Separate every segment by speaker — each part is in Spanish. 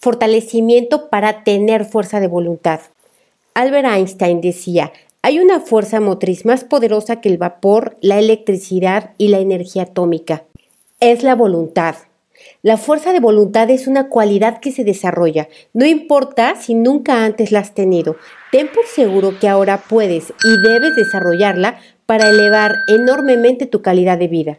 Speaker 1: fortalecimiento para tener fuerza de voluntad. Albert Einstein decía, hay una fuerza motriz más poderosa que el vapor, la electricidad y la energía atómica. Es la voluntad. La fuerza de voluntad es una cualidad que se desarrolla, no importa si nunca antes la has tenido. Ten por seguro que ahora puedes y debes desarrollarla para elevar enormemente tu calidad de vida.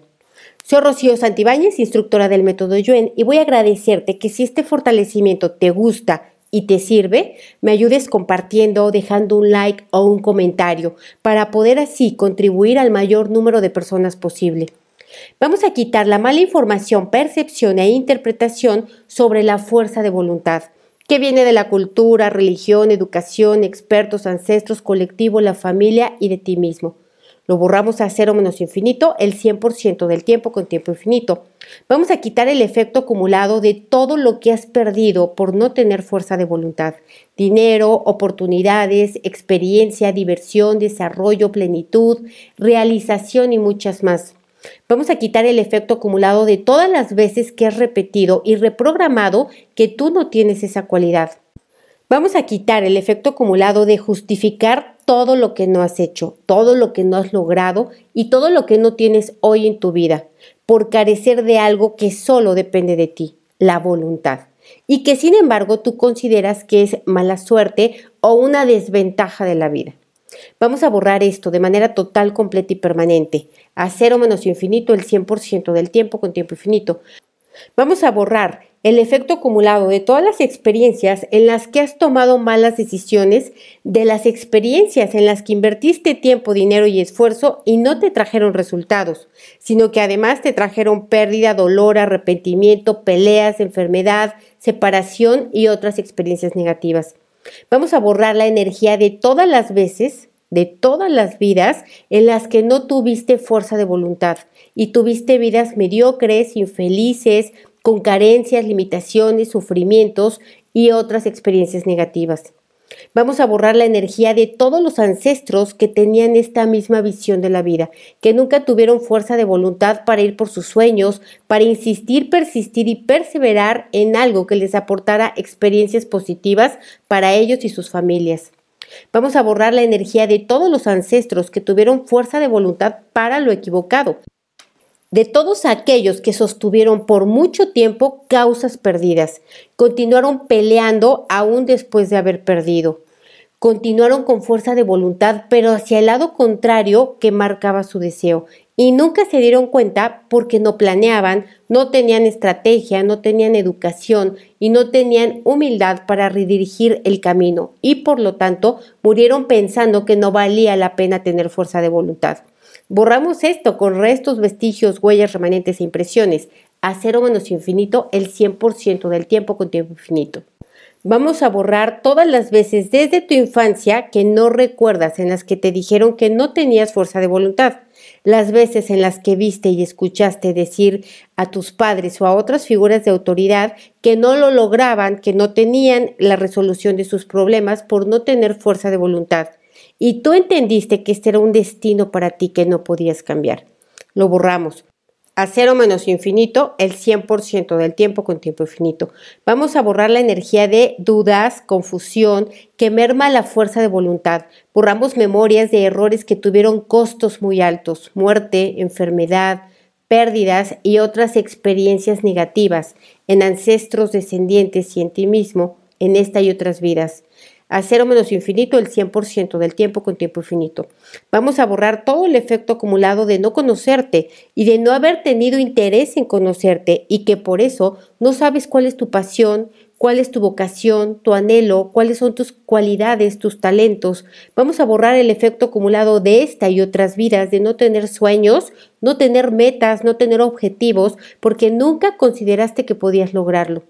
Speaker 1: Soy Rocío Santibáñez, instructora del método Yuen, y voy a agradecerte que si este fortalecimiento te gusta y te sirve, me ayudes compartiendo, dejando un like o un comentario para poder así contribuir al mayor número de personas posible. Vamos a quitar la mala información, percepción e interpretación sobre la fuerza de voluntad, que viene de la cultura, religión, educación, expertos, ancestros, colectivo, la familia y de ti mismo. Lo borramos a cero menos infinito el 100% del tiempo con tiempo infinito. Vamos a quitar el efecto acumulado de todo lo que has perdido por no tener fuerza de voluntad. Dinero, oportunidades, experiencia, diversión, desarrollo, plenitud, realización y muchas más. Vamos a quitar el efecto acumulado de todas las veces que has repetido y reprogramado que tú no tienes esa cualidad. Vamos a quitar el efecto acumulado de justificar todo lo que no has hecho, todo lo que no has logrado y todo lo que no tienes hoy en tu vida, por carecer de algo que solo depende de ti, la voluntad, y que sin embargo tú consideras que es mala suerte o una desventaja de la vida. Vamos a borrar esto de manera total, completa y permanente, a cero menos infinito el 100% del tiempo con tiempo infinito. Vamos a borrar el efecto acumulado de todas las experiencias en las que has tomado malas decisiones, de las experiencias en las que invertiste tiempo, dinero y esfuerzo y no te trajeron resultados, sino que además te trajeron pérdida, dolor, arrepentimiento, peleas, enfermedad, separación y otras experiencias negativas. Vamos a borrar la energía de todas las veces, de todas las vidas en las que no tuviste fuerza de voluntad y tuviste vidas mediocres, infelices, con carencias, limitaciones, sufrimientos y otras experiencias negativas. Vamos a borrar la energía de todos los ancestros que tenían esta misma visión de la vida, que nunca tuvieron fuerza de voluntad para ir por sus sueños, para insistir, persistir y perseverar en algo que les aportara experiencias positivas para ellos y sus familias. Vamos a borrar la energía de todos los ancestros que tuvieron fuerza de voluntad para lo equivocado, de todos aquellos que sostuvieron por mucho tiempo causas perdidas, continuaron peleando aún después de haber perdido. Continuaron con fuerza de voluntad, pero hacia el lado contrario que marcaba su deseo. Y nunca se dieron cuenta porque no planeaban, no tenían estrategia, no tenían educación y no tenían humildad para redirigir el camino. Y por lo tanto murieron pensando que no valía la pena tener fuerza de voluntad. Borramos esto con restos, vestigios, huellas, remanentes e impresiones. A cero menos infinito el 100% del tiempo con tiempo infinito. Vamos a borrar todas las veces desde tu infancia que no recuerdas en las que te dijeron que no tenías fuerza de voluntad, las veces en las que viste y escuchaste decir a tus padres o a otras figuras de autoridad que no lo lograban, que no tenían la resolución de sus problemas por no tener fuerza de voluntad y tú entendiste que este era un destino para ti que no podías cambiar. Lo borramos. A cero menos infinito, el 100% del tiempo con tiempo infinito. Vamos a borrar la energía de dudas, confusión, que merma la fuerza de voluntad. Borramos memorias de errores que tuvieron costos muy altos, muerte, enfermedad, pérdidas y otras experiencias negativas en ancestros descendientes y en ti mismo, en esta y otras vidas a cero menos infinito el 100% del tiempo con tiempo infinito. Vamos a borrar todo el efecto acumulado de no conocerte y de no haber tenido interés en conocerte y que por eso no sabes cuál es tu pasión, cuál es tu vocación, tu anhelo, cuáles son tus cualidades, tus talentos. Vamos a borrar el efecto acumulado de esta y otras vidas, de no tener sueños, no tener metas, no tener objetivos, porque nunca consideraste que podías lograrlo.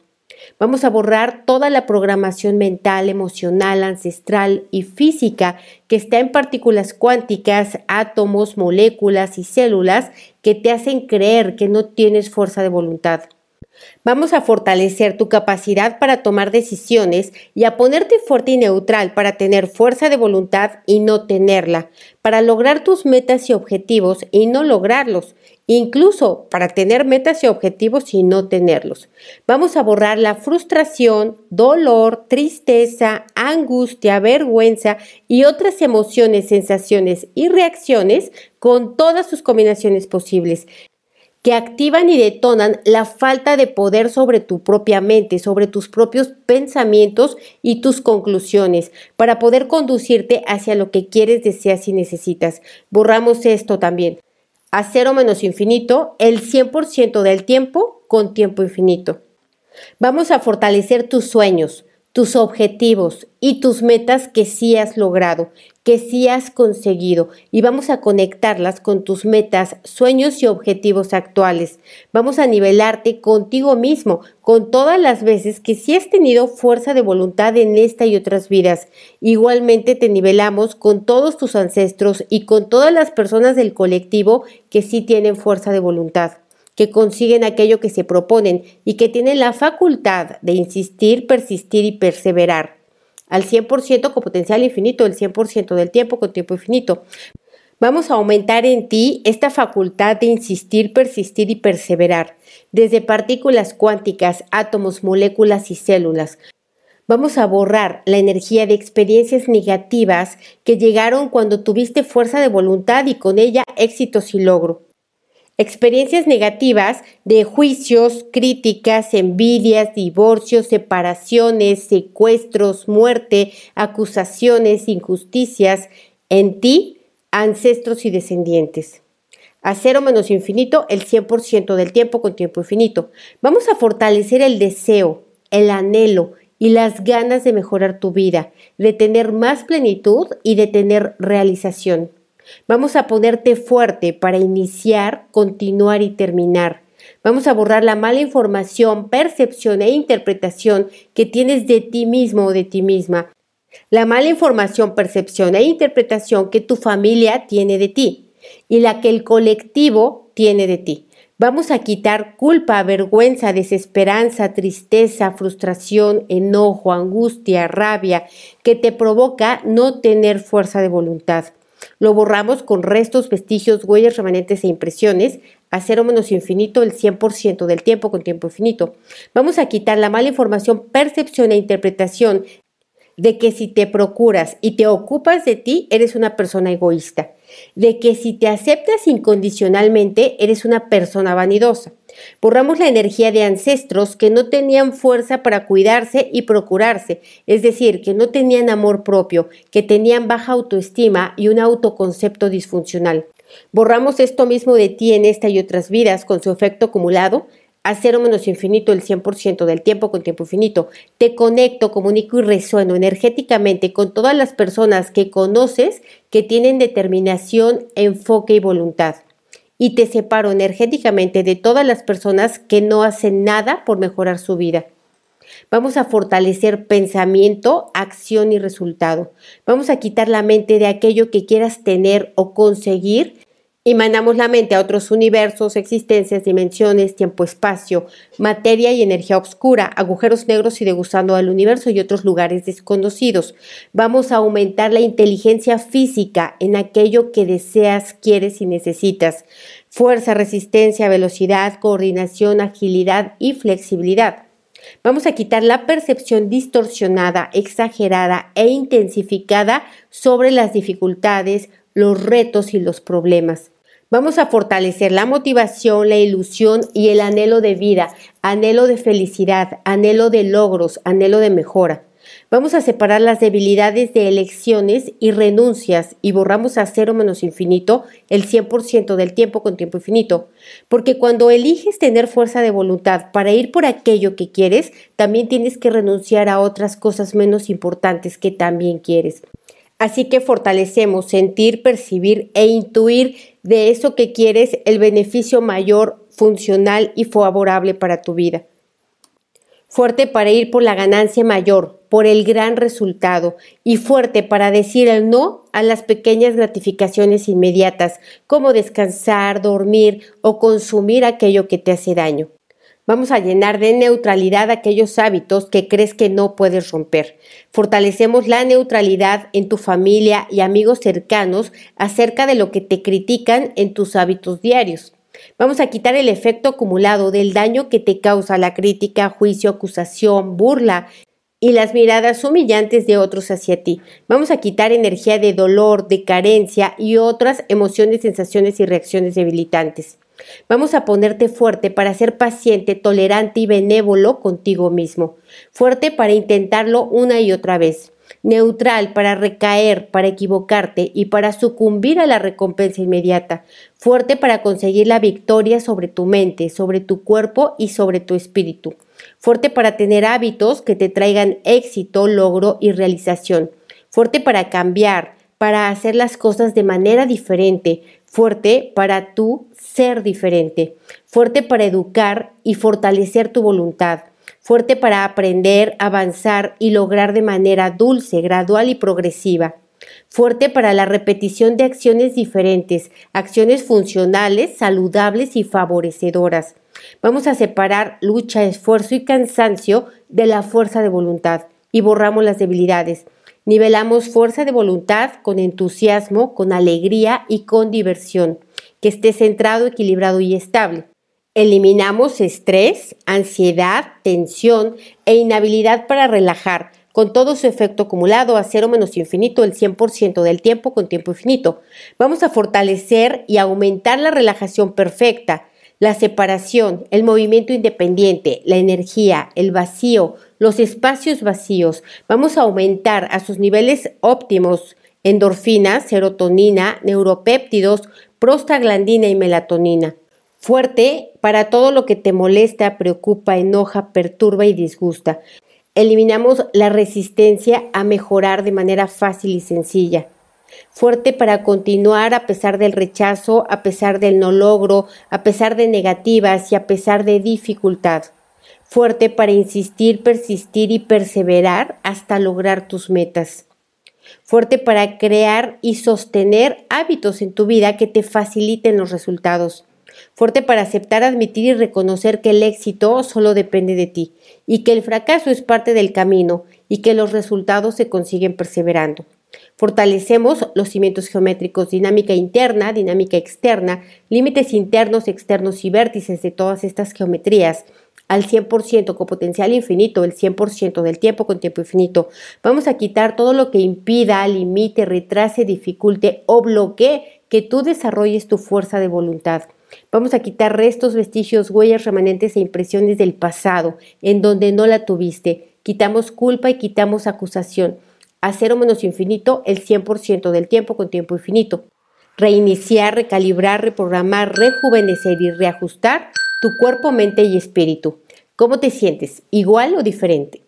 Speaker 1: Vamos a borrar toda la programación mental, emocional, ancestral y física que está en partículas cuánticas, átomos, moléculas y células que te hacen creer que no tienes fuerza de voluntad. Vamos a fortalecer tu capacidad para tomar decisiones y a ponerte fuerte y neutral para tener fuerza de voluntad y no tenerla, para lograr tus metas y objetivos y no lograrlos, incluso para tener metas y objetivos y no tenerlos. Vamos a borrar la frustración, dolor, tristeza, angustia, vergüenza y otras emociones, sensaciones y reacciones con todas sus combinaciones posibles que activan y detonan la falta de poder sobre tu propia mente, sobre tus propios pensamientos y tus conclusiones, para poder conducirte hacia lo que quieres, deseas y necesitas. Borramos esto también. A cero menos infinito, el 100% del tiempo con tiempo infinito. Vamos a fortalecer tus sueños, tus objetivos y tus metas que sí has logrado, que sí has conseguido y vamos a conectarlas con tus metas, sueños y objetivos actuales. Vamos a nivelarte contigo mismo, con todas las veces que sí has tenido fuerza de voluntad en esta y otras vidas. Igualmente te nivelamos con todos tus ancestros y con todas las personas del colectivo que sí tienen fuerza de voluntad que consiguen aquello que se proponen y que tienen la facultad de insistir, persistir y perseverar al 100% con potencial infinito, el 100% del tiempo con tiempo infinito. Vamos a aumentar en ti esta facultad de insistir, persistir y perseverar, desde partículas cuánticas, átomos, moléculas y células. Vamos a borrar la energía de experiencias negativas que llegaron cuando tuviste fuerza de voluntad y con ella éxitos y logro. Experiencias negativas de juicios, críticas, envidias, divorcios, separaciones, secuestros, muerte, acusaciones, injusticias en ti, ancestros y descendientes. A cero menos infinito, el 100% del tiempo con tiempo infinito. Vamos a fortalecer el deseo, el anhelo y las ganas de mejorar tu vida, de tener más plenitud y de tener realización. Vamos a ponerte fuerte para iniciar, continuar y terminar. Vamos a borrar la mala información, percepción e interpretación que tienes de ti mismo o de ti misma. La mala información, percepción e interpretación que tu familia tiene de ti y la que el colectivo tiene de ti. Vamos a quitar culpa, vergüenza, desesperanza, tristeza, frustración, enojo, angustia, rabia que te provoca no tener fuerza de voluntad. Lo borramos con restos, vestigios, huellas, remanentes e impresiones a cero menos infinito el 100% del tiempo con tiempo infinito. Vamos a quitar la mala información, percepción e interpretación de que si te procuras y te ocupas de ti, eres una persona egoísta, de que si te aceptas incondicionalmente, eres una persona vanidosa. Borramos la energía de ancestros que no tenían fuerza para cuidarse y procurarse, es decir, que no tenían amor propio, que tenían baja autoestima y un autoconcepto disfuncional. Borramos esto mismo de ti en esta y otras vidas con su efecto acumulado a cero menos infinito el 100% del tiempo con tiempo infinito. Te conecto, comunico y resueno energéticamente con todas las personas que conoces que tienen determinación, enfoque y voluntad. Y te separo energéticamente de todas las personas que no hacen nada por mejorar su vida. Vamos a fortalecer pensamiento, acción y resultado. Vamos a quitar la mente de aquello que quieras tener o conseguir y mandamos la mente a otros universos, existencias, dimensiones, tiempo-espacio, materia y energía oscura, agujeros negros y degustando al universo y otros lugares desconocidos. Vamos a aumentar la inteligencia física en aquello que deseas, quieres y necesitas. Fuerza, resistencia, velocidad, coordinación, agilidad y flexibilidad. Vamos a quitar la percepción distorsionada, exagerada e intensificada sobre las dificultades, los retos y los problemas. Vamos a fortalecer la motivación, la ilusión y el anhelo de vida, anhelo de felicidad, anhelo de logros, anhelo de mejora. Vamos a separar las debilidades de elecciones y renuncias y borramos a cero menos infinito el 100% del tiempo con tiempo infinito. Porque cuando eliges tener fuerza de voluntad para ir por aquello que quieres, también tienes que renunciar a otras cosas menos importantes que también quieres. Así que fortalecemos sentir, percibir e intuir de eso que quieres el beneficio mayor, funcional y favorable para tu vida. Fuerte para ir por la ganancia mayor, por el gran resultado y fuerte para decir el no a las pequeñas gratificaciones inmediatas, como descansar, dormir o consumir aquello que te hace daño. Vamos a llenar de neutralidad aquellos hábitos que crees que no puedes romper. Fortalecemos la neutralidad en tu familia y amigos cercanos acerca de lo que te critican en tus hábitos diarios. Vamos a quitar el efecto acumulado del daño que te causa la crítica, juicio, acusación, burla y las miradas humillantes de otros hacia ti. Vamos a quitar energía de dolor, de carencia y otras emociones, sensaciones y reacciones debilitantes. Vamos a ponerte fuerte para ser paciente, tolerante y benévolo contigo mismo. Fuerte para intentarlo una y otra vez. Neutral para recaer, para equivocarte y para sucumbir a la recompensa inmediata. Fuerte para conseguir la victoria sobre tu mente, sobre tu cuerpo y sobre tu espíritu. Fuerte para tener hábitos que te traigan éxito, logro y realización. Fuerte para cambiar, para hacer las cosas de manera diferente, fuerte para tú ser diferente, fuerte para educar y fortalecer tu voluntad, fuerte para aprender, avanzar y lograr de manera dulce, gradual y progresiva, fuerte para la repetición de acciones diferentes, acciones funcionales, saludables y favorecedoras. Vamos a separar lucha, esfuerzo y cansancio de la fuerza de voluntad y borramos las debilidades. Nivelamos fuerza de voluntad con entusiasmo, con alegría y con diversión, que esté centrado, equilibrado y estable. Eliminamos estrés, ansiedad, tensión e inhabilidad para relajar, con todo su efecto acumulado a cero menos infinito el 100% del tiempo con tiempo infinito. Vamos a fortalecer y aumentar la relajación perfecta, la separación, el movimiento independiente, la energía, el vacío, los espacios vacíos. Vamos a aumentar a sus niveles óptimos endorfina, serotonina, neuropéptidos, prostaglandina y melatonina. Fuerte para todo lo que te molesta, preocupa, enoja, perturba y disgusta. Eliminamos la resistencia a mejorar de manera fácil y sencilla fuerte para continuar a pesar del rechazo, a pesar del no logro, a pesar de negativas y a pesar de dificultad. Fuerte para insistir, persistir y perseverar hasta lograr tus metas. Fuerte para crear y sostener hábitos en tu vida que te faciliten los resultados. Fuerte para aceptar, admitir y reconocer que el éxito solo depende de ti y que el fracaso es parte del camino y que los resultados se consiguen perseverando. Fortalecemos los cimientos geométricos, dinámica interna, dinámica externa, límites internos, externos y vértices de todas estas geometrías al 100% con potencial infinito, el 100% del tiempo con tiempo infinito. Vamos a quitar todo lo que impida, limite, retrase, dificulte o bloquee que tú desarrolles tu fuerza de voluntad. Vamos a quitar restos, vestigios, huellas, remanentes e impresiones del pasado, en donde no la tuviste. Quitamos culpa y quitamos acusación a cero menos infinito el 100% del tiempo con tiempo infinito. Reiniciar, recalibrar, reprogramar, rejuvenecer y reajustar tu cuerpo, mente y espíritu. ¿Cómo te sientes? ¿Igual o diferente?